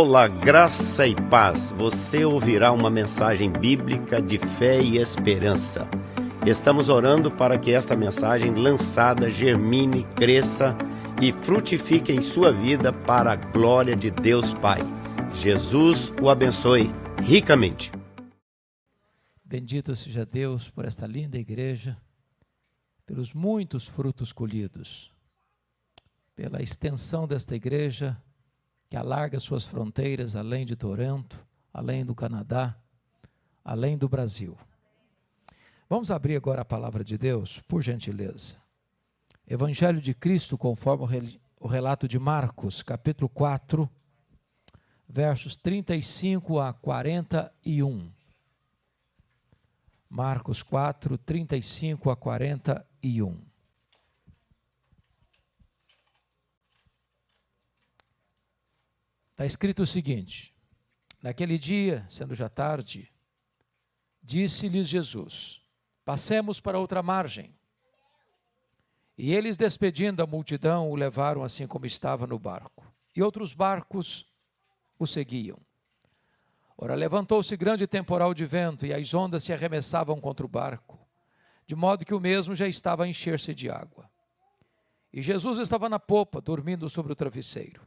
Olá, graça e paz. Você ouvirá uma mensagem bíblica de fé e esperança. Estamos orando para que esta mensagem lançada germine, cresça e frutifique em sua vida para a glória de Deus Pai. Jesus o abençoe ricamente. Bendito seja Deus por esta linda igreja, pelos muitos frutos colhidos, pela extensão desta igreja que alarga suas fronteiras além de Toronto, além do Canadá, além do Brasil. Vamos abrir agora a palavra de Deus, por gentileza. Evangelho de Cristo, conforme o relato de Marcos, capítulo 4, versos 35 a 41. Marcos 4, 35 a 41. Está escrito o seguinte: Naquele dia, sendo já tarde, disse-lhes Jesus: Passemos para outra margem. E eles, despedindo a multidão, o levaram assim como estava no barco. E outros barcos o seguiam. Ora, levantou-se grande temporal de vento, e as ondas se arremessavam contra o barco, de modo que o mesmo já estava a encher-se de água. E Jesus estava na popa, dormindo sobre o travesseiro.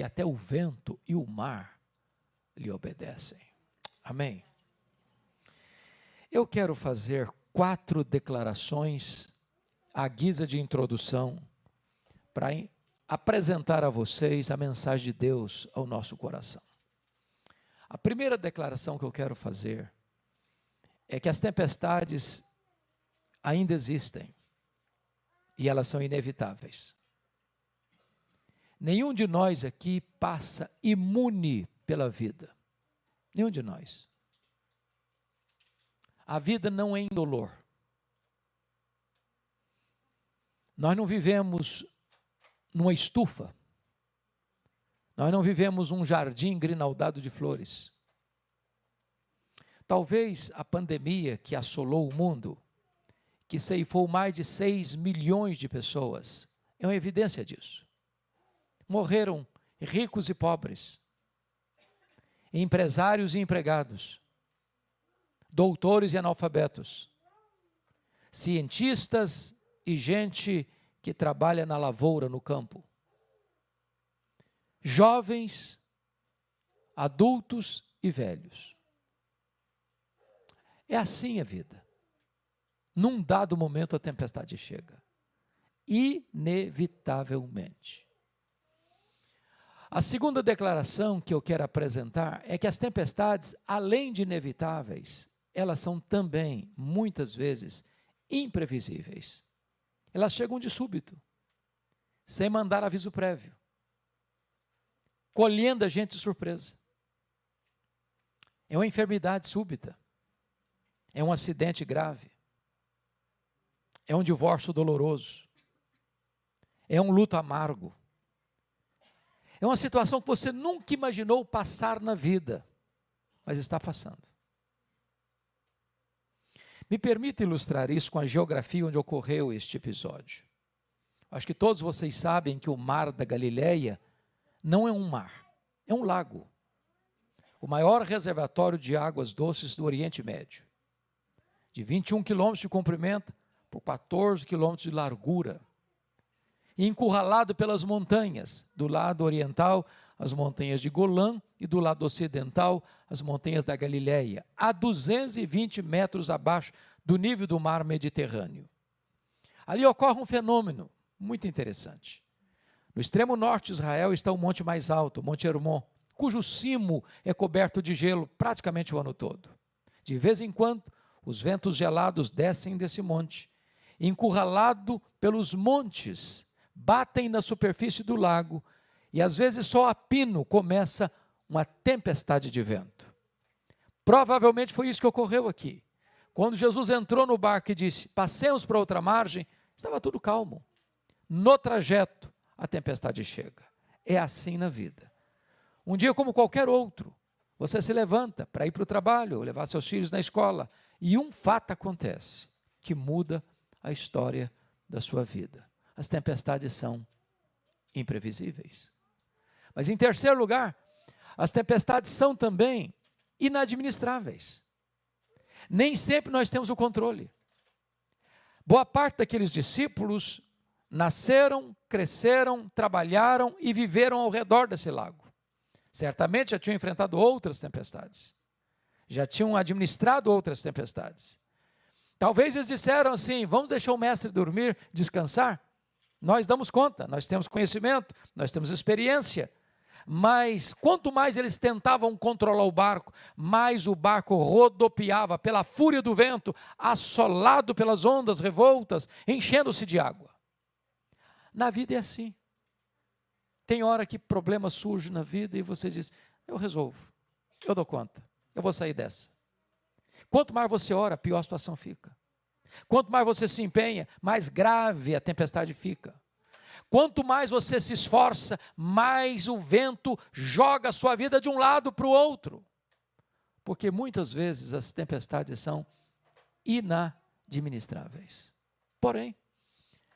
que até o vento e o mar lhe obedecem. Amém. Eu quero fazer quatro declarações à guisa de introdução para apresentar a vocês a mensagem de Deus ao nosso coração. A primeira declaração que eu quero fazer é que as tempestades ainda existem e elas são inevitáveis. Nenhum de nós aqui passa imune pela vida. Nenhum de nós. A vida não é indolor. Nós não vivemos numa estufa. Nós não vivemos um jardim grinaldado de flores. Talvez a pandemia que assolou o mundo, que ceifou mais de 6 milhões de pessoas, é uma evidência disso morreram ricos e pobres, empresários e empregados, doutores e analfabetos, cientistas e gente que trabalha na lavoura, no campo, jovens, adultos e velhos. É assim a vida. Num dado momento a tempestade chega. Inevitavelmente. A segunda declaração que eu quero apresentar é que as tempestades, além de inevitáveis, elas são também, muitas vezes, imprevisíveis. Elas chegam de súbito, sem mandar aviso prévio, colhendo a gente de surpresa. É uma enfermidade súbita, é um acidente grave, é um divórcio doloroso, é um luto amargo, é uma situação que você nunca imaginou passar na vida, mas está passando. Me permita ilustrar isso com a geografia onde ocorreu este episódio. Acho que todos vocês sabem que o mar da Galileia não é um mar, é um lago. O maior reservatório de águas doces do Oriente Médio. De 21 quilômetros de comprimento por 14 quilômetros de largura encurralado pelas montanhas, do lado oriental, as montanhas de Golã, e do lado ocidental, as montanhas da Galileia, a 220 metros abaixo do nível do mar Mediterrâneo. Ali ocorre um fenômeno muito interessante. No extremo norte de Israel está o monte mais alto, o Monte Hermon, cujo cimo é coberto de gelo praticamente o ano todo. De vez em quando, os ventos gelados descem desse monte, encurralado pelos montes batem na superfície do lago e às vezes só a pino começa uma tempestade de vento. Provavelmente foi isso que ocorreu aqui. Quando Jesus entrou no barco e disse: Passemos para outra margem, estava tudo calmo. No trajeto, a tempestade chega. É assim na vida. Um dia, como qualquer outro, você se levanta para ir para o trabalho, levar seus filhos na escola, e um fato acontece que muda a história da sua vida. As tempestades são imprevisíveis. Mas, em terceiro lugar, as tempestades são também inadministráveis. Nem sempre nós temos o controle. Boa parte daqueles discípulos nasceram, cresceram, trabalharam e viveram ao redor desse lago. Certamente já tinham enfrentado outras tempestades, já tinham administrado outras tempestades. Talvez eles disseram assim: vamos deixar o mestre dormir, descansar. Nós damos conta, nós temos conhecimento, nós temos experiência. Mas quanto mais eles tentavam controlar o barco, mais o barco rodopiava pela fúria do vento, assolado pelas ondas revoltas, enchendo-se de água. Na vida é assim. Tem hora que problema surge na vida e você diz: Eu resolvo, eu dou conta, eu vou sair dessa. Quanto mais você ora, pior a situação fica. Quanto mais você se empenha, mais grave a tempestade fica. Quanto mais você se esforça, mais o vento joga a sua vida de um lado para o outro. Porque muitas vezes as tempestades são inadministráveis. Porém,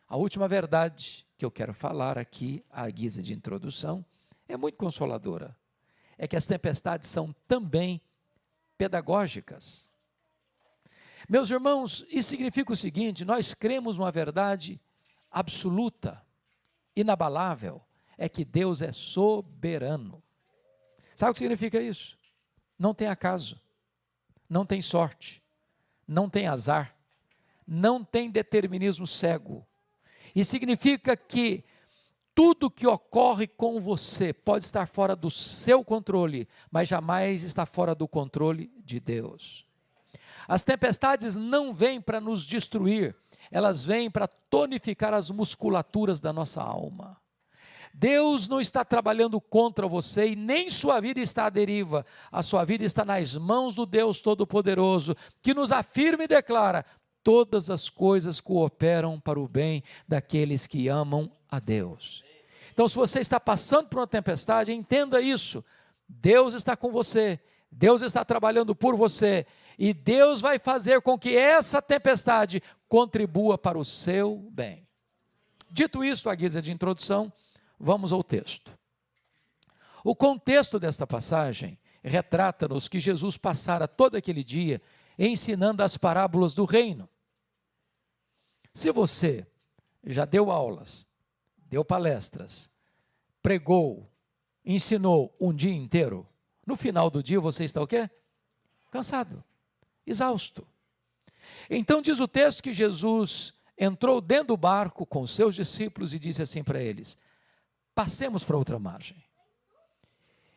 a última verdade que eu quero falar aqui, à guisa de introdução, é muito consoladora. É que as tempestades são também pedagógicas. Meus irmãos, isso significa o seguinte: nós cremos uma verdade absoluta inabalável é que Deus é soberano. Sabe o que significa isso? Não tem acaso, não tem sorte, não tem azar, não tem determinismo cego. E significa que tudo que ocorre com você pode estar fora do seu controle, mas jamais está fora do controle de Deus. As tempestades não vêm para nos destruir, elas vêm para tonificar as musculaturas da nossa alma. Deus não está trabalhando contra você e nem sua vida está à deriva. A sua vida está nas mãos do Deus Todo-Poderoso, que nos afirma e declara: todas as coisas cooperam para o bem daqueles que amam a Deus. Então, se você está passando por uma tempestade, entenda isso. Deus está com você, Deus está trabalhando por você, e Deus vai fazer com que essa tempestade contribua para o seu bem. Dito isso, a guisa de introdução, vamos ao texto. O contexto desta passagem retrata-nos que Jesus passara todo aquele dia ensinando as parábolas do reino. Se você já deu aulas, deu palestras, pregou, ensinou um dia inteiro, no final do dia você está o quê? Cansado, exausto. Então diz o texto que Jesus entrou dentro do barco com seus discípulos e disse assim para eles: Passemos para outra margem.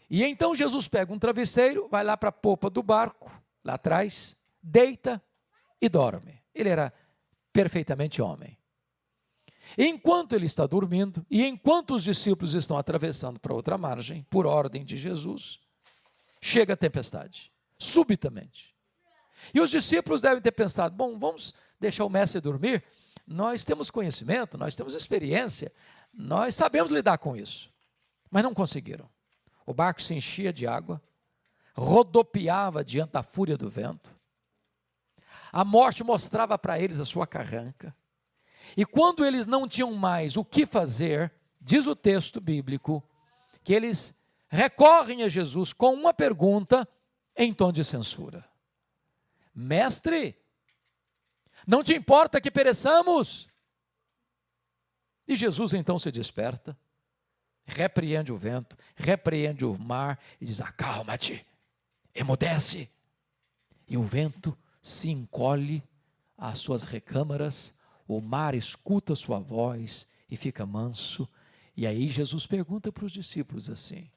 E então Jesus pega um travesseiro, vai lá para a popa do barco, lá atrás, deita e dorme. Ele era perfeitamente homem. Enquanto ele está dormindo e enquanto os discípulos estão atravessando para outra margem, por ordem de Jesus, chega a tempestade, subitamente. E os discípulos devem ter pensado: bom, vamos deixar o mestre dormir? Nós temos conhecimento, nós temos experiência, nós sabemos lidar com isso. Mas não conseguiram. O barco se enchia de água, rodopiava diante da fúria do vento. A morte mostrava para eles a sua carranca. E quando eles não tinham mais o que fazer, diz o texto bíblico, que eles recorrem a Jesus com uma pergunta em tom de censura. Mestre, não te importa que pereçamos? E Jesus então se desperta, repreende o vento, repreende o mar e diz: Acalma-te, emudece. E o vento se encolhe às suas recâmaras, o mar escuta sua voz e fica manso. E aí Jesus pergunta para os discípulos assim: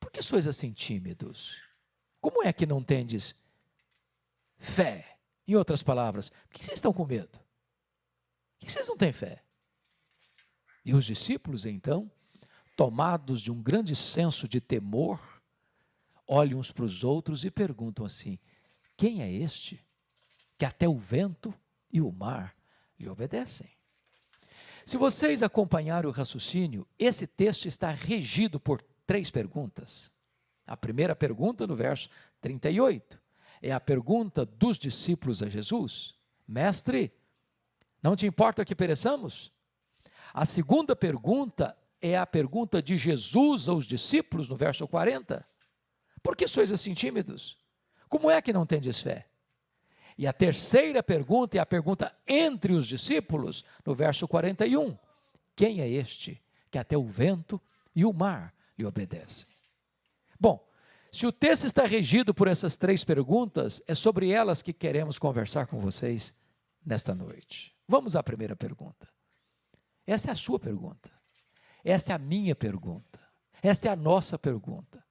Por que sois assim tímidos? Como é que não tendes fé. Em outras palavras, por que vocês estão com medo? Por que vocês não têm fé? E os discípulos, então, tomados de um grande senso de temor, olham uns para os outros e perguntam assim: quem é este que até o vento e o mar lhe obedecem? Se vocês acompanharem o raciocínio, esse texto está regido por três perguntas. A primeira pergunta, no verso 38, é a pergunta dos discípulos a Jesus: Mestre, não te importa que pereçamos? A segunda pergunta é a pergunta de Jesus aos discípulos, no verso 40. Por que sois assim tímidos? Como é que não tendes fé? E a terceira pergunta é a pergunta entre os discípulos, no verso 41. Quem é este que até o vento e o mar lhe obedecem? Bom, se o texto está regido por essas três perguntas, é sobre elas que queremos conversar com vocês nesta noite. Vamos à primeira pergunta. Essa é a sua pergunta. Esta é a minha pergunta. Esta é a nossa pergunta.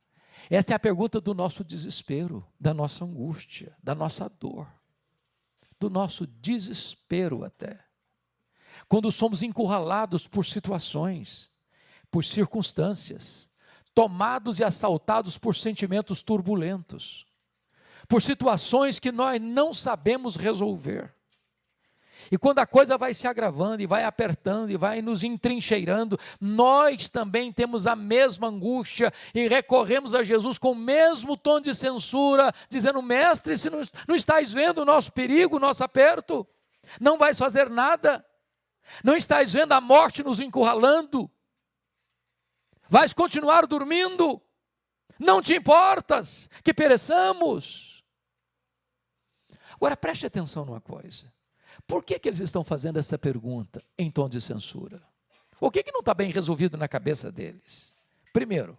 Esta é a pergunta do nosso desespero, da nossa angústia, da nossa dor do nosso desespero até. Quando somos encurralados por situações, por circunstâncias, tomados e assaltados por sentimentos turbulentos, por situações que nós não sabemos resolver. E quando a coisa vai se agravando e vai apertando e vai nos entrincheirando, nós também temos a mesma angústia e recorremos a Jesus com o mesmo tom de censura, dizendo: Mestre, se não, não estás vendo o nosso perigo, o nosso aperto, não vais fazer nada, não estás vendo a morte nos encurralando, vais continuar dormindo, não te importas que pereçamos. Agora preste atenção numa coisa. Por que, que eles estão fazendo essa pergunta em tom de censura? O que, que não está bem resolvido na cabeça deles? Primeiro,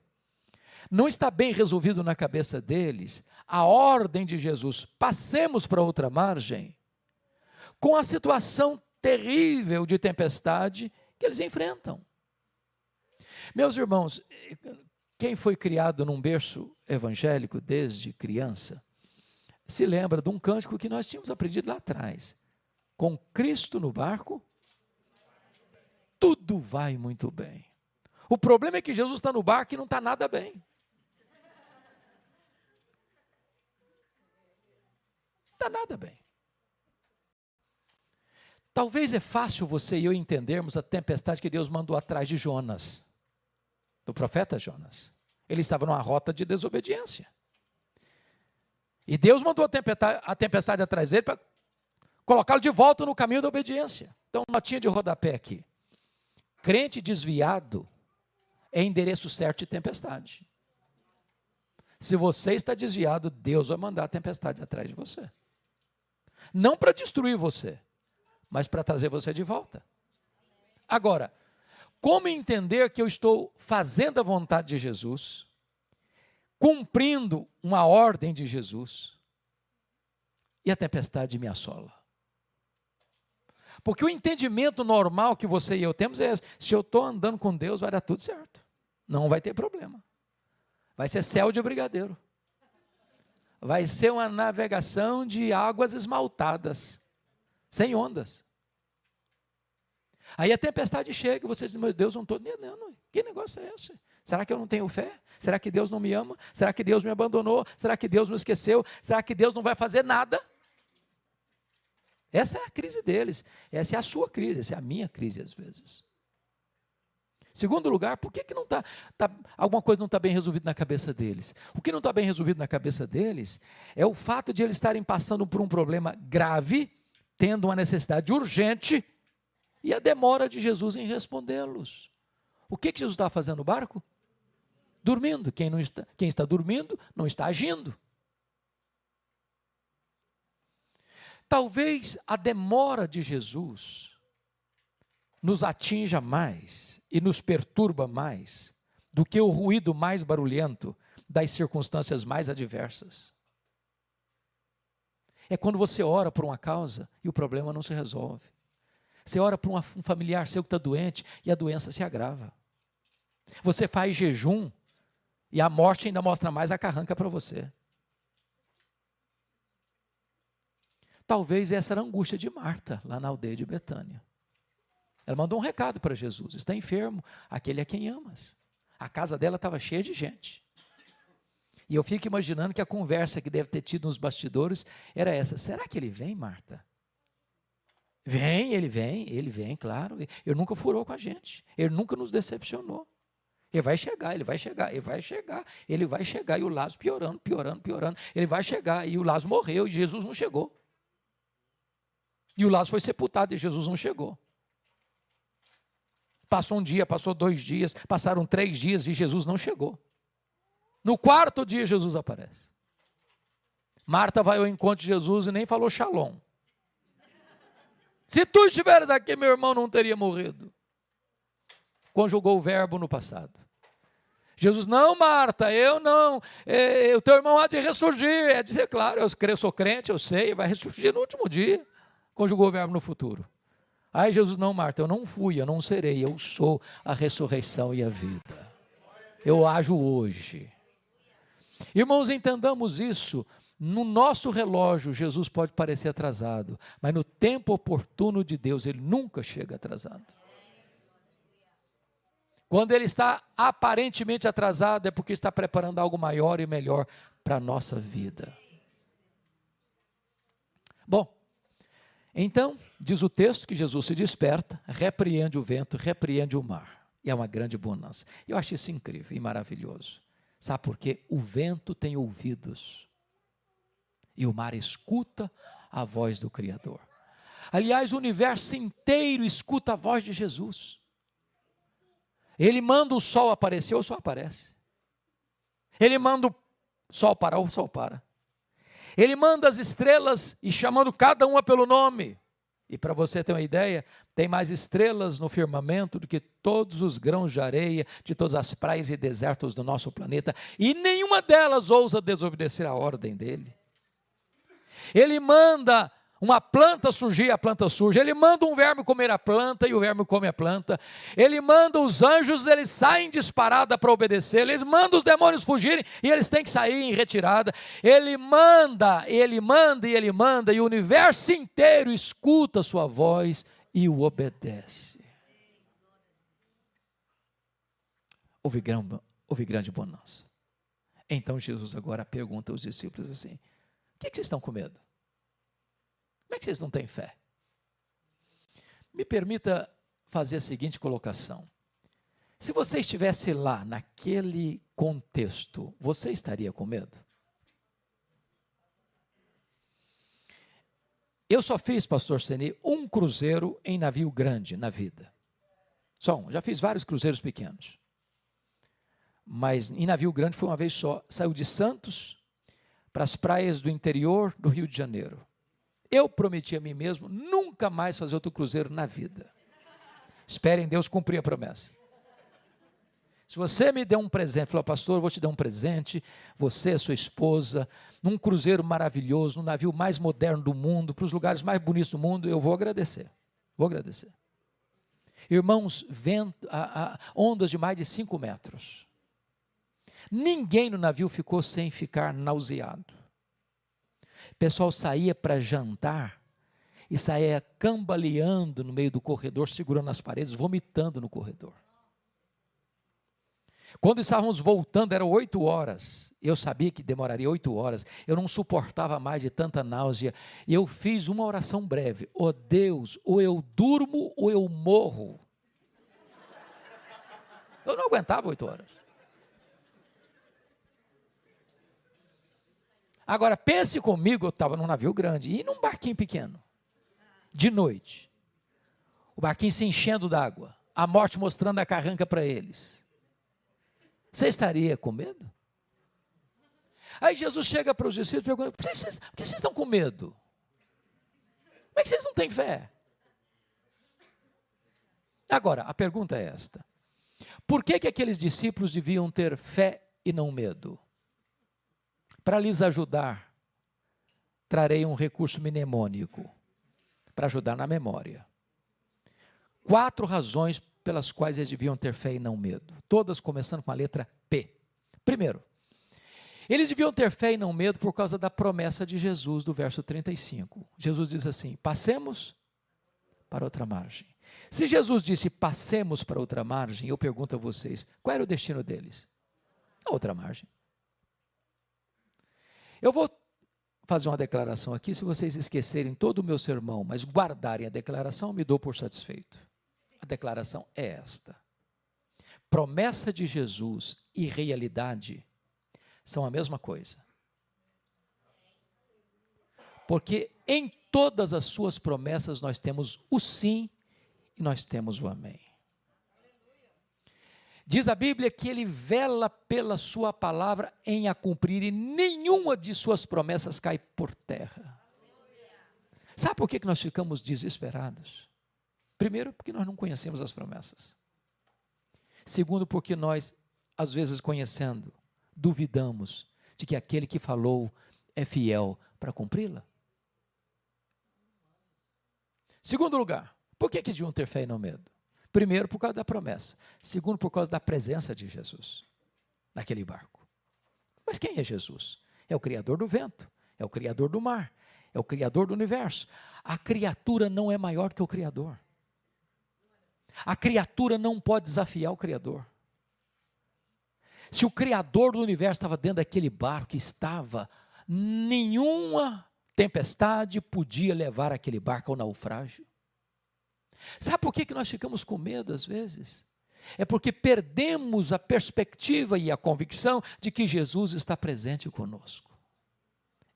não está bem resolvido na cabeça deles a ordem de Jesus, passemos para outra margem, com a situação terrível de tempestade que eles enfrentam. Meus irmãos, quem foi criado num berço evangélico desde criança, se lembra de um cântico que nós tínhamos aprendido lá atrás com Cristo no barco, tudo vai muito bem. O problema é que Jesus está no barco e não está nada bem. Não está nada bem. Talvez é fácil você e eu entendermos a tempestade que Deus mandou atrás de Jonas, do profeta Jonas. Ele estava numa rota de desobediência. E Deus mandou a tempestade, a tempestade atrás dele para colocá-lo de volta no caminho da obediência. Então, notinha de rodapé aqui. Crente desviado é endereço certo de tempestade. Se você está desviado, Deus vai mandar a tempestade atrás de você. Não para destruir você, mas para trazer você de volta. Agora, como entender que eu estou fazendo a vontade de Jesus, cumprindo uma ordem de Jesus, e a tempestade me assola? Porque o entendimento normal que você e eu temos é: se eu estou andando com Deus, vai dar tudo certo. Não vai ter problema. Vai ser céu de brigadeiro. Vai ser uma navegação de águas esmaltadas, sem ondas. Aí a tempestade chega e você diz: Meu Deus, não estou entendendo. Que negócio é esse? Será que eu não tenho fé? Será que Deus não me ama? Será que Deus me abandonou? Será que Deus me esqueceu? Será que Deus não vai fazer nada? Essa é a crise deles. Essa é a sua crise, essa é a minha crise às vezes. Segundo lugar, por que, que não está, tá, alguma coisa não está bem resolvida na cabeça deles? O que não está bem resolvido na cabeça deles é o fato de eles estarem passando por um problema grave, tendo uma necessidade urgente, e a demora de Jesus em respondê-los. O que, que Jesus está fazendo no barco? Dormindo. Quem, não está, quem está dormindo não está agindo. Talvez a demora de Jesus nos atinja mais e nos perturba mais do que o ruído mais barulhento das circunstâncias mais adversas. É quando você ora por uma causa e o problema não se resolve. Você ora por um familiar seu que está doente e a doença se agrava. Você faz jejum e a morte ainda mostra mais a carranca para você. Talvez essa era a angústia de Marta, lá na aldeia de Betânia. Ela mandou um recado para Jesus: está enfermo, aquele é quem amas. A casa dela estava cheia de gente. E eu fico imaginando que a conversa que deve ter tido nos bastidores era essa: será que ele vem, Marta? Vem, ele vem, ele vem, claro. Ele nunca furou com a gente, ele nunca nos decepcionou. Ele vai chegar, ele vai chegar, ele vai chegar, ele vai chegar. E o Lázaro piorando, piorando, piorando. Ele vai chegar. E o Lázaro morreu e Jesus não chegou. E o Lázaro foi sepultado e Jesus não chegou. Passou um dia, passou dois dias, passaram três dias e Jesus não chegou. No quarto dia, Jesus aparece. Marta vai ao encontro de Jesus e nem falou shalom. Se tu estiveres aqui, meu irmão não teria morrido. Conjugou o verbo no passado. Jesus, não, Marta, eu não. É, o teu irmão há de ressurgir. É dizer, claro, eu sou crente, eu sei, vai ressurgir no último dia. Conjugou o verbo no futuro. Aí Jesus, não, Marta, eu não fui, eu não serei, eu sou a ressurreição e a vida. Eu ajo hoje. Irmãos, entendamos isso. No nosso relógio, Jesus pode parecer atrasado, mas no tempo oportuno de Deus, ele nunca chega atrasado. Quando ele está aparentemente atrasado, é porque está preparando algo maior e melhor para a nossa vida. Bom, então, diz o texto que Jesus se desperta, repreende o vento, repreende o mar. E é uma grande bonança. Eu acho isso incrível e maravilhoso. Sabe por quê? O vento tem ouvidos. E o mar escuta a voz do Criador. Aliás, o universo inteiro escuta a voz de Jesus. Ele manda o sol aparecer, o sol aparece. Ele manda o sol parar, o sol para. Ele manda as estrelas e chamando cada uma pelo nome. E para você ter uma ideia, tem mais estrelas no firmamento do que todos os grãos de areia de todas as praias e desertos do nosso planeta, e nenhuma delas ousa desobedecer a ordem dele. Ele manda uma planta surgir, a planta surge. Ele manda um verme comer a planta e o verme come a planta. Ele manda os anjos, eles saem disparada para obedecer. Ele manda os demônios fugirem e eles têm que sair em retirada. Ele manda, ele manda e ele manda, e o universo inteiro escuta a sua voz e o obedece. Houve grande, houve grande bonança. Então Jesus agora pergunta aos discípulos assim: que, que vocês estão com medo? Como é que vocês não têm fé? Me permita fazer a seguinte colocação. Se você estivesse lá, naquele contexto, você estaria com medo? Eu só fiz, pastor Seni, um cruzeiro em navio grande na vida. Só um. Já fiz vários cruzeiros pequenos. Mas em navio grande foi uma vez só. Saiu de Santos para as praias do interior do Rio de Janeiro. Eu prometi a mim mesmo nunca mais fazer outro cruzeiro na vida. Esperem Deus cumprir a promessa. Se você me der um presente, falou, pastor, vou te dar um presente, você, a sua esposa, num cruzeiro maravilhoso, num navio mais moderno do mundo, para os lugares mais bonitos do mundo, eu vou agradecer. Vou agradecer. Irmãos, vento, a, a, ondas de mais de 5 metros. Ninguém no navio ficou sem ficar nauseado. O pessoal saía para jantar e saía cambaleando no meio do corredor, segurando as paredes, vomitando no corredor. Quando estávamos voltando, eram oito horas. Eu sabia que demoraria oito horas. Eu não suportava mais de tanta náusea. Eu fiz uma oração breve: Ó oh Deus, ou eu durmo ou eu morro. Eu não aguentava oito horas. Agora, pense comigo, eu estava num navio grande e num barquinho pequeno, de noite. O barquinho se enchendo d'água, a morte mostrando a carranca para eles. Você estaria com medo? Aí Jesus chega para os discípulos e pergunta: por que vocês, por que vocês estão com medo? Como é que vocês não têm fé? Agora, a pergunta é esta: por que, que aqueles discípulos deviam ter fé e não medo? Para lhes ajudar, trarei um recurso mnemônico para ajudar na memória. Quatro razões pelas quais eles deviam ter fé e não medo, todas começando com a letra P. Primeiro, eles deviam ter fé e não medo por causa da promessa de Jesus do verso 35. Jesus diz assim: passemos para outra margem. Se Jesus disse passemos para outra margem, eu pergunto a vocês: qual era o destino deles? A outra margem. Eu vou fazer uma declaração aqui, se vocês esquecerem todo o meu sermão, mas guardarem a declaração, me dou por satisfeito. A declaração é esta: promessa de Jesus e realidade são a mesma coisa. Porque em todas as suas promessas nós temos o sim e nós temos o amém. Diz a Bíblia que ele vela pela sua palavra em a cumprir e nenhuma de suas promessas cai por terra. Sabe por que nós ficamos desesperados? Primeiro, porque nós não conhecemos as promessas. Segundo, porque nós, às vezes conhecendo, duvidamos de que aquele que falou é fiel para cumpri-la. Segundo lugar, por que, que deviam ter fé e não medo? Primeiro, por causa da promessa. Segundo, por causa da presença de Jesus naquele barco. Mas quem é Jesus? É o Criador do vento, é o Criador do mar, é o Criador do universo. A criatura não é maior que o Criador. A criatura não pode desafiar o Criador. Se o Criador do universo estava dentro daquele barco, estava, nenhuma tempestade podia levar aquele barco ao naufrágio. Sabe por que, que nós ficamos com medo às vezes? É porque perdemos a perspectiva e a convicção de que Jesus está presente conosco.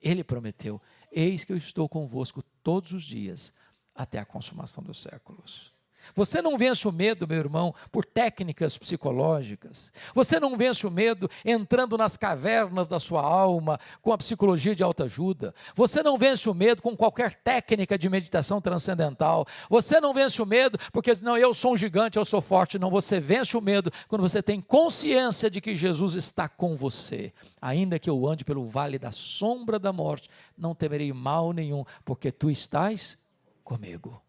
Ele prometeu: Eis que eu estou convosco todos os dias, até a consumação dos séculos. Você não vence o medo, meu irmão, por técnicas psicológicas. Você não vence o medo entrando nas cavernas da sua alma com a psicologia de autoajuda. Você não vence o medo com qualquer técnica de meditação transcendental. Você não vence o medo porque não, eu sou um gigante, eu sou forte. Não, você vence o medo quando você tem consciência de que Jesus está com você. Ainda que eu ande pelo vale da sombra da morte, não temerei mal nenhum, porque tu estás comigo.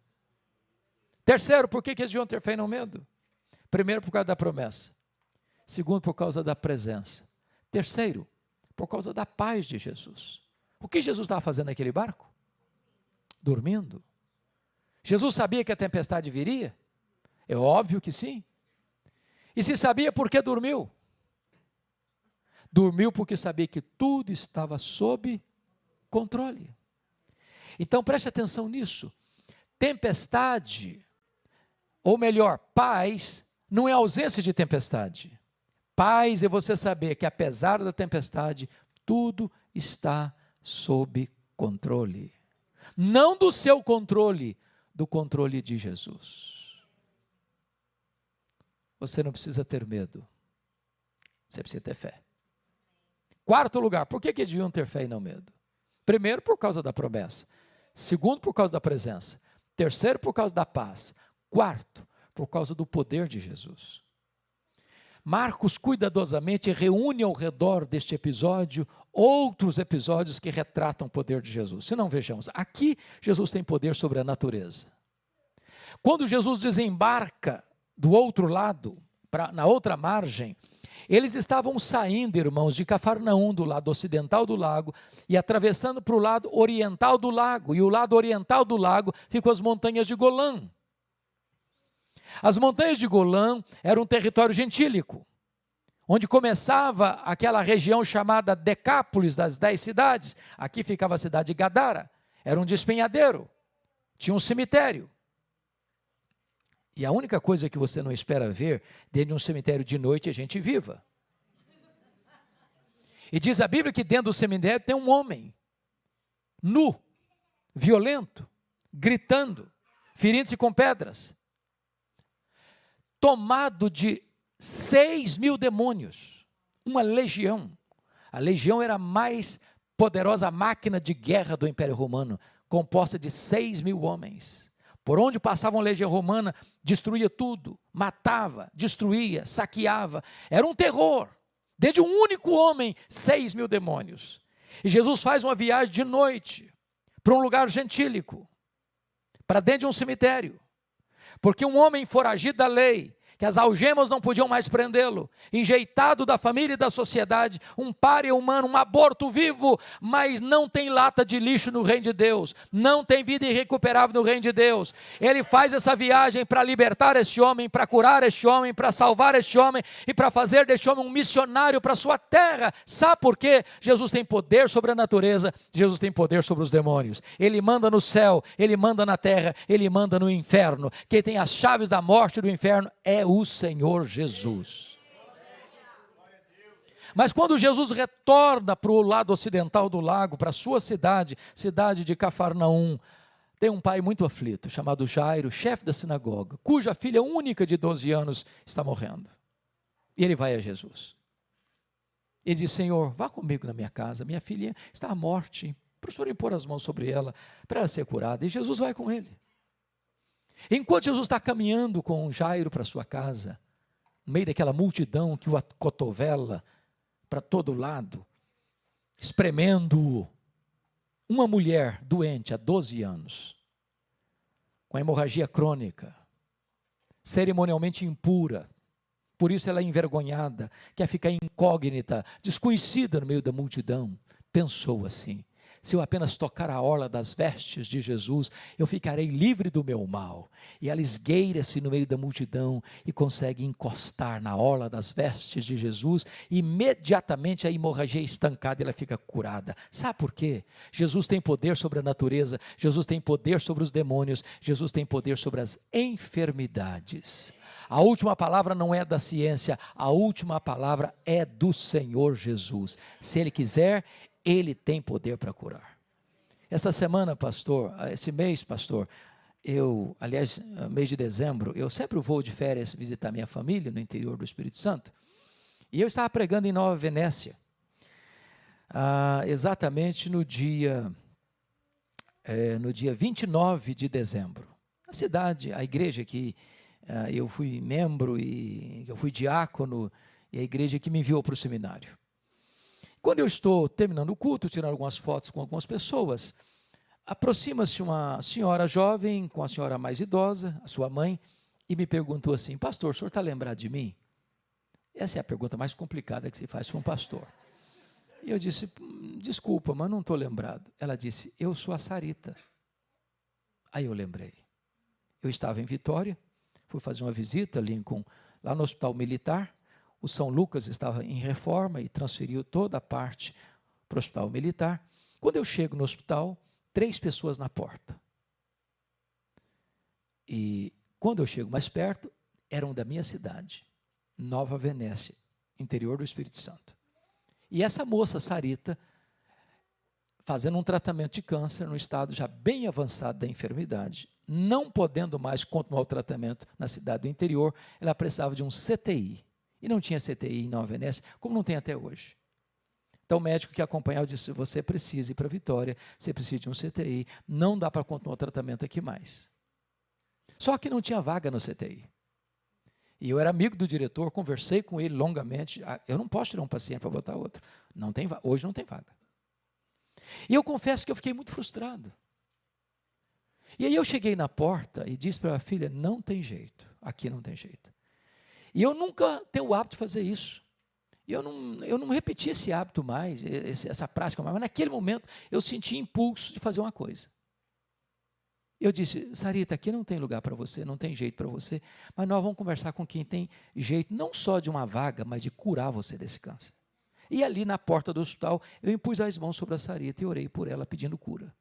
Terceiro, por que, que eles deviam ter fé e não medo? Primeiro, por causa da promessa. Segundo, por causa da presença. Terceiro, por causa da paz de Jesus. O que Jesus estava fazendo naquele barco? Dormindo. Jesus sabia que a tempestade viria? É óbvio que sim. E se sabia, por que dormiu? Dormiu porque sabia que tudo estava sob controle. Então preste atenção nisso. Tempestade ou melhor, paz não é ausência de tempestade. Paz é você saber que apesar da tempestade, tudo está sob controle. Não do seu controle, do controle de Jesus. Você não precisa ter medo. Você precisa ter fé. Quarto lugar, por que, que deviam ter fé e não medo? Primeiro, por causa da promessa. Segundo, por causa da presença. Terceiro, por causa da paz. Quarto, por causa do poder de Jesus. Marcos cuidadosamente reúne ao redor deste episódio outros episódios que retratam o poder de Jesus. Se não vejamos, aqui Jesus tem poder sobre a natureza. Quando Jesus desembarca do outro lado, pra, na outra margem, eles estavam saindo, irmãos, de Cafarnaum, do lado ocidental do lago, e atravessando para o lado oriental do lago. E o lado oriental do lago ficam as montanhas de Golã. As montanhas de Golã eram um território gentílico, onde começava aquela região chamada Decápolis das dez cidades. Aqui ficava a cidade de Gadara, era um despenhadeiro, tinha um cemitério. E a única coisa que você não espera ver dentro de um cemitério de noite é gente viva. E diz a Bíblia que dentro do cemitério tem um homem, nu, violento, gritando, ferindo-se com pedras tomado de seis mil demônios, uma legião. A legião era a mais poderosa máquina de guerra do Império Romano, composta de seis mil homens. Por onde passava uma legião romana, destruía tudo, matava, destruía, saqueava. Era um terror. Desde um único homem, seis mil demônios. E Jesus faz uma viagem de noite para um lugar gentílico, para dentro de um cemitério. Porque um homem foragido da lei, que as algemas não podiam mais prendê-lo, enjeitado da família e da sociedade, um páreo humano, um aborto vivo, mas não tem lata de lixo no reino de Deus, não tem vida irrecuperável no reino de Deus. Ele faz essa viagem para libertar este homem, para curar este homem, para salvar este homem e para fazer deste homem um missionário para sua terra. Sabe por quê? Jesus tem poder sobre a natureza, Jesus tem poder sobre os demônios. Ele manda no céu, ele manda na terra, ele manda no inferno. Quem tem as chaves da morte e do inferno é o Senhor Jesus. Mas quando Jesus retorna para o lado ocidental do lago, para a sua cidade, cidade de Cafarnaum, tem um pai muito aflito, chamado Jairo, chefe da sinagoga, cuja filha única de 12 anos está morrendo. E ele vai a Jesus. Ele diz: Senhor, vá comigo na minha casa, minha filha está à morte, para o Senhor impor as mãos sobre ela, para ela ser curada. E Jesus vai com ele. Enquanto Jesus está caminhando com Jairo para sua casa, no meio daquela multidão que o acotovela para todo lado, espremendo-o, uma mulher doente há 12 anos, com hemorragia crônica, cerimonialmente impura, por isso ela é envergonhada, quer ficar incógnita, desconhecida no meio da multidão, pensou assim: se eu apenas tocar a orla das vestes de Jesus, eu ficarei livre do meu mal. E ela esgueira-se no meio da multidão e consegue encostar na orla das vestes de Jesus, imediatamente a hemorragia é estancada e ela fica curada. Sabe por quê? Jesus tem poder sobre a natureza, Jesus tem poder sobre os demônios, Jesus tem poder sobre as enfermidades. A última palavra não é da ciência, a última palavra é do Senhor Jesus. Se Ele quiser, ele tem poder para curar. Essa semana, pastor, esse mês, pastor, eu, aliás, mês de dezembro, eu sempre vou de férias visitar minha família no interior do Espírito Santo. E eu estava pregando em Nova Venécia, ah, exatamente no dia, é, no dia 29 de dezembro. A cidade, a igreja que ah, eu fui membro e eu fui diácono, e a igreja que me enviou para o seminário. Quando eu estou terminando o culto, tirando algumas fotos com algumas pessoas, aproxima-se uma senhora jovem com a senhora mais idosa, a sua mãe, e me perguntou assim: Pastor, o senhor está lembrado de mim? Essa é a pergunta mais complicada que se faz para um pastor. E eu disse: hum, Desculpa, mas não estou lembrado. Ela disse: Eu sou a Sarita. Aí eu lembrei. Eu estava em Vitória, fui fazer uma visita, Lincoln, lá no Hospital Militar, o São Lucas estava em reforma e transferiu toda a parte para o hospital militar. Quando eu chego no hospital, três pessoas na porta. E quando eu chego mais perto, eram da minha cidade, Nova Venécia, interior do Espírito Santo. E essa moça, Sarita, fazendo um tratamento de câncer no estado já bem avançado da enfermidade, não podendo mais continuar o tratamento na cidade do interior, ela precisava de um CTI. E não tinha CTI em Nova Venécia, como não tem até hoje. Então o médico que acompanhava disse: você precisa ir para Vitória, você precisa de um CTI, não dá para continuar o tratamento aqui mais. Só que não tinha vaga no CTI. E eu era amigo do diretor, conversei com ele longamente. Ah, eu não posso tirar um paciente para botar outro. Não tem hoje não tem vaga. E eu confesso que eu fiquei muito frustrado. E aí eu cheguei na porta e disse para a filha: não tem jeito, aqui não tem jeito. E eu nunca tenho o hábito de fazer isso. E eu não, eu não repeti esse hábito mais, essa prática mais, mas naquele momento eu senti impulso de fazer uma coisa. Eu disse, Sarita, aqui não tem lugar para você, não tem jeito para você, mas nós vamos conversar com quem tem jeito, não só de uma vaga, mas de curar você desse câncer. E ali na porta do hospital, eu impus as mãos sobre a Sarita e orei por ela pedindo cura.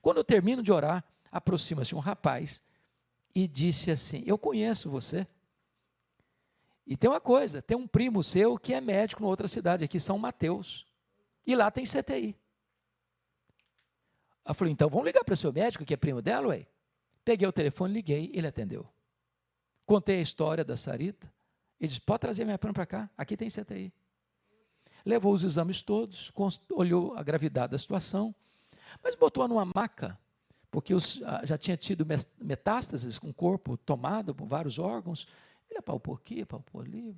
Quando eu termino de orar, aproxima-se um rapaz e disse assim: Eu conheço você. E tem uma coisa, tem um primo seu que é médico em outra cidade, aqui São Mateus. E lá tem CTI. Eu falei, então vamos ligar para o seu médico, que é primo dela, ué? Peguei o telefone, liguei, ele atendeu. Contei a história da Sarita. Ele disse, pode trazer minha prima para cá, aqui tem CTI. Levou os exames todos, olhou a gravidade da situação, mas botou numa maca, porque os, ah, já tinha tido metástases com o corpo tomado por vários órgãos, ele apalpou aqui, apalpou ali,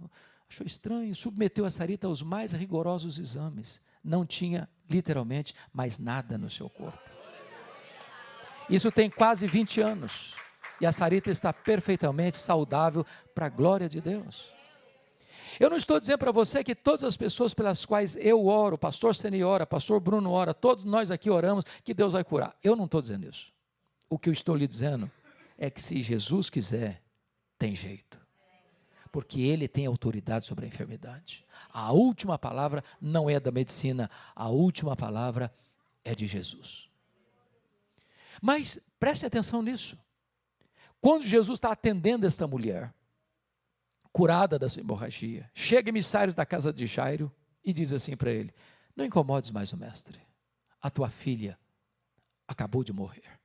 achou estranho, submeteu a Sarita aos mais rigorosos exames. Não tinha, literalmente, mais nada no seu corpo. Isso tem quase 20 anos. E a Sarita está perfeitamente saudável para a glória de Deus. Eu não estou dizendo para você que todas as pessoas pelas quais eu oro, pastor Seni ora, pastor Bruno ora, todos nós aqui oramos, que Deus vai curar. Eu não estou dizendo isso. O que eu estou lhe dizendo é que se Jesus quiser, tem jeito. Porque ele tem autoridade sobre a enfermidade. A última palavra não é da medicina, a última palavra é de Jesus. Mas preste atenção nisso. Quando Jesus está atendendo esta mulher, curada dessa hemorragia, chega emissários da casa de Jairo e diz assim para ele: Não incomodes mais o mestre, a tua filha acabou de morrer.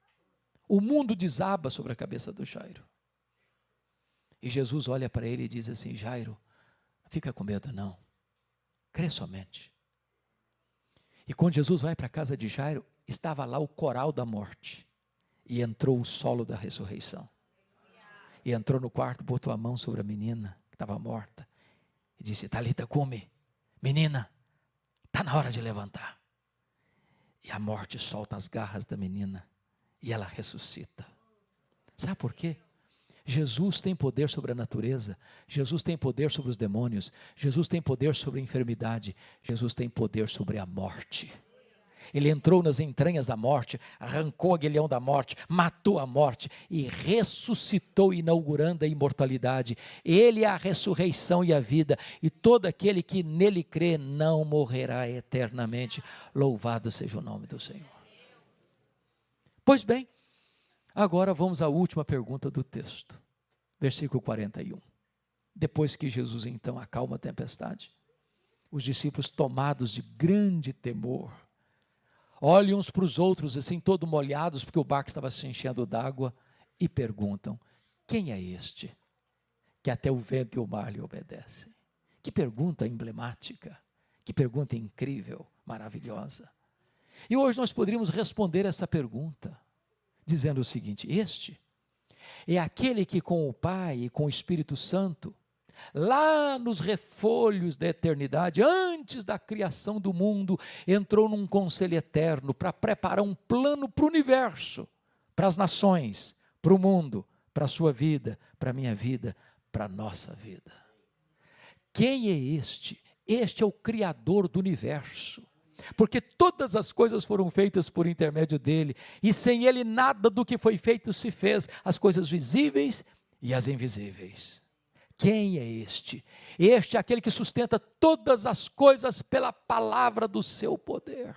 O mundo desaba sobre a cabeça do Jairo. E Jesus olha para ele e diz assim: Jairo, fica com medo, não. Crê somente. E quando Jesus vai para a casa de Jairo, estava lá o coral da morte. E entrou o solo da ressurreição. E entrou no quarto, botou a mão sobre a menina que estava morta. E disse: Talita, come. Menina, está na hora de levantar. E a morte solta as garras da menina. E ela ressuscita. Sabe por quê? Jesus tem poder sobre a natureza, Jesus tem poder sobre os demônios, Jesus tem poder sobre a enfermidade, Jesus tem poder sobre a morte. Ele entrou nas entranhas da morte, arrancou o aguilhão da morte, matou a morte e ressuscitou, inaugurando a imortalidade. Ele é a ressurreição e a vida, e todo aquele que nele crê não morrerá eternamente. Louvado seja o nome do Senhor. Pois bem, agora vamos à última pergunta do texto, versículo 41. Depois que Jesus então acalma a tempestade, os discípulos, tomados de grande temor, olham uns para os outros, assim, todo molhados, porque o barco estava se enchendo d'água, e perguntam: Quem é este? Que até o vento e o mar lhe obedecem. Que pergunta emblemática, que pergunta incrível, maravilhosa. E hoje nós poderíamos responder essa pergunta, dizendo o seguinte: Este é aquele que com o Pai e com o Espírito Santo lá nos refolhos da eternidade, antes da criação do mundo, entrou num conselho eterno para preparar um plano para o universo, para as nações, para o mundo, para a sua vida, para a minha vida, para a nossa vida. Quem é este? Este é o Criador do universo. Porque todas as coisas foram feitas por intermédio dele, e sem ele nada do que foi feito se fez, as coisas visíveis e as invisíveis. Quem é este? Este é aquele que sustenta todas as coisas pela palavra do seu poder.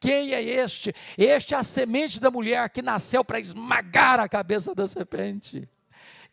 Quem é este? Este é a semente da mulher que nasceu para esmagar a cabeça da serpente.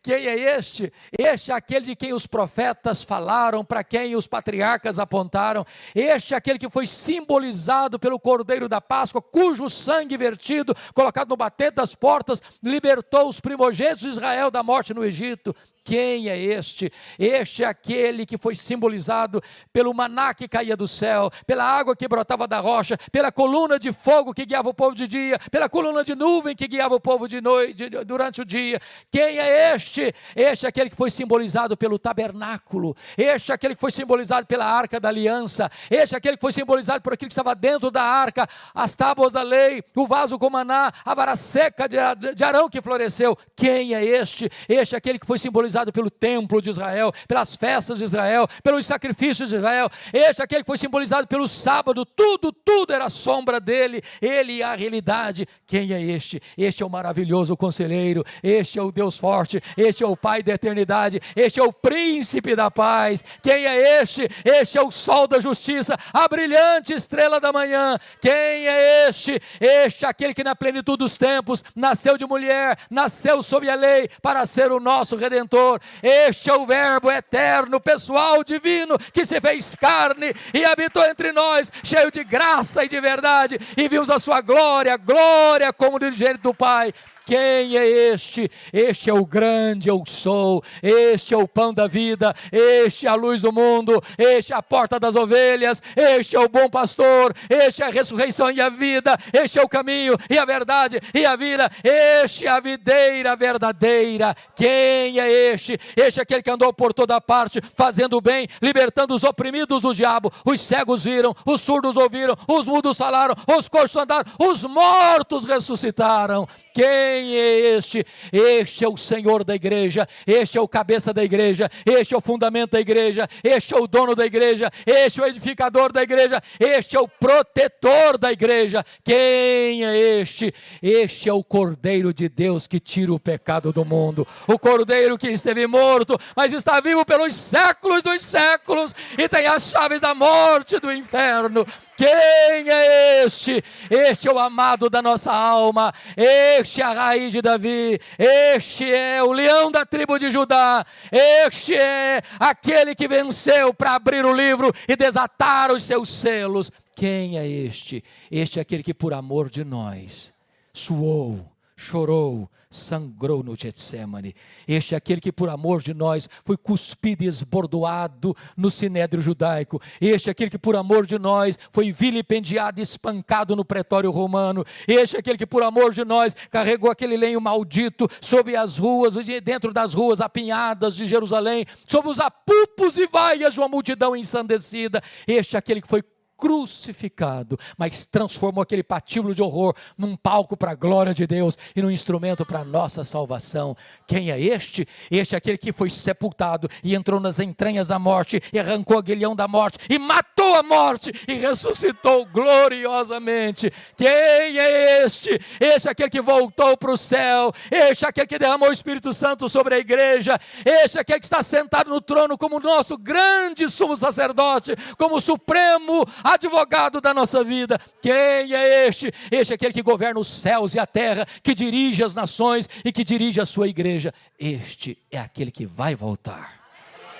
Quem é este? Este é aquele de quem os profetas falaram, para quem os patriarcas apontaram. Este é aquele que foi simbolizado pelo Cordeiro da Páscoa, cujo sangue vertido, colocado no batente das portas, libertou os primogênitos de Israel da morte no Egito. Quem é este? Este é aquele que foi simbolizado pelo maná que caía do céu, pela água que brotava da rocha, pela coluna de fogo que guiava o povo de dia, pela coluna de nuvem que guiava o povo de noite durante o dia. Quem é este? Este é aquele que foi simbolizado pelo tabernáculo. Este é aquele que foi simbolizado pela arca da aliança. Este é aquele que foi simbolizado por aquilo que estava dentro da arca, as tábuas da lei, o vaso com maná, a vara seca de Arão que floresceu. Quem é este? Este é aquele que foi simbolizado simbolizado pelo templo de Israel, pelas festas de Israel, pelos sacrifícios de Israel. Este é aquele que foi simbolizado pelo sábado, tudo, tudo era sombra dele. Ele é a realidade. Quem é este? Este é o maravilhoso conselheiro, este é o Deus forte, este é o Pai da eternidade, este é o príncipe da paz. Quem é este? Este é o sol da justiça, a brilhante estrela da manhã. Quem é este? Este é aquele que na plenitude dos tempos nasceu de mulher, nasceu sob a lei para ser o nosso redentor Senhor. Este é o Verbo eterno, pessoal, divino, que se fez carne e habitou entre nós, cheio de graça e de verdade, e vimos a sua glória, glória como dirigente do Pai. Quem é este? Este é o grande eu sou, este é o pão da vida, este é a luz do mundo, este é a porta das ovelhas, este é o bom pastor, este é a ressurreição e a vida, este é o caminho e a verdade e a vida, este é a videira verdadeira. Quem é este? Este é aquele que andou por toda parte, fazendo o bem, libertando os oprimidos do diabo. Os cegos viram, os surdos ouviram, os mudos falaram, os coxos andaram, os mortos ressuscitaram. Quem Quem é este? Este é o Senhor da igreja, este é o cabeça da igreja, este é o fundamento da igreja, este é o dono da igreja, este é o edificador da igreja, este é o protetor da igreja. Quem é este? Este é o Cordeiro de Deus que tira o pecado do mundo, o Cordeiro que esteve morto, mas está vivo pelos séculos dos séculos e tem as chaves da morte do inferno. Quem é este? Este é o amado da nossa alma, este é a raiz de Davi, este é o leão da tribo de Judá, este é aquele que venceu para abrir o livro e desatar os seus selos. Quem é este? Este é aquele que, por amor de nós, suou, chorou, sangrou no Getsemane. Este é aquele que, por amor de nós, foi cuspido e esbordoado no sinédrio judaico. Este é aquele que, por amor de nós, foi vilipendiado e espancado no pretório romano. Este é aquele que, por amor de nós, carregou aquele lenho maldito sobre as ruas, dentro das ruas apinhadas de Jerusalém, sobre os apupos e vaias de uma multidão ensandecida. Este é aquele que foi crucificado, mas transformou aquele patíbulo de horror num palco para a glória de Deus e num instrumento para a nossa salvação. Quem é este? Este é aquele que foi sepultado e entrou nas entranhas da morte e arrancou o aguilhão da morte e matou a morte e ressuscitou gloriosamente. Quem é este? Este é aquele que voltou para o céu, este é aquele que derramou o Espírito Santo sobre a igreja, este é aquele que está sentado no trono como nosso grande sumo sacerdote, como supremo advogado da nossa vida. Quem é este? Este é aquele que governa os céus e a terra, que dirige as nações e que dirige a sua igreja. Este é aquele que vai voltar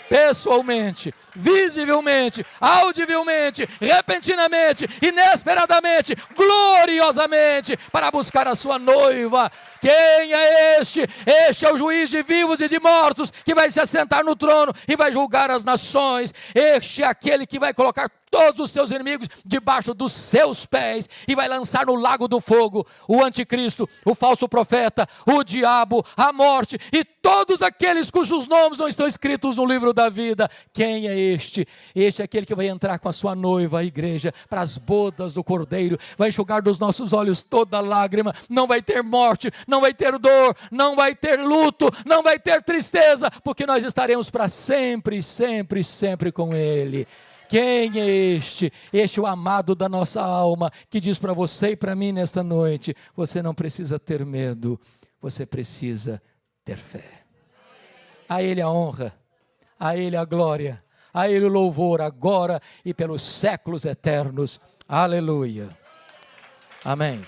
pessoalmente, visivelmente, audivelmente, repentinamente, inesperadamente, gloriosamente, para buscar a sua noiva. Quem é este? Este é o juiz de vivos e de mortos, que vai se assentar no trono e vai julgar as nações. Este é aquele que vai colocar todos os seus inimigos debaixo dos seus pés e vai lançar no lago do fogo o anticristo, o falso profeta, o diabo, a morte e todos aqueles cujos nomes não estão escritos no livro da vida. Quem é este? Este é aquele que vai entrar com a sua noiva, a igreja, para as bodas do cordeiro, vai enxugar dos nossos olhos toda lágrima, não vai ter morte, não vai ter dor, não vai ter luto, não vai ter tristeza, porque nós estaremos para sempre, sempre, sempre com ele. Quem é este? Este é o amado da nossa alma, que diz para você e para mim nesta noite: você não precisa ter medo, você precisa ter fé. A Ele a honra, a Ele a glória, a Ele o louvor, agora e pelos séculos eternos. Aleluia. Amém.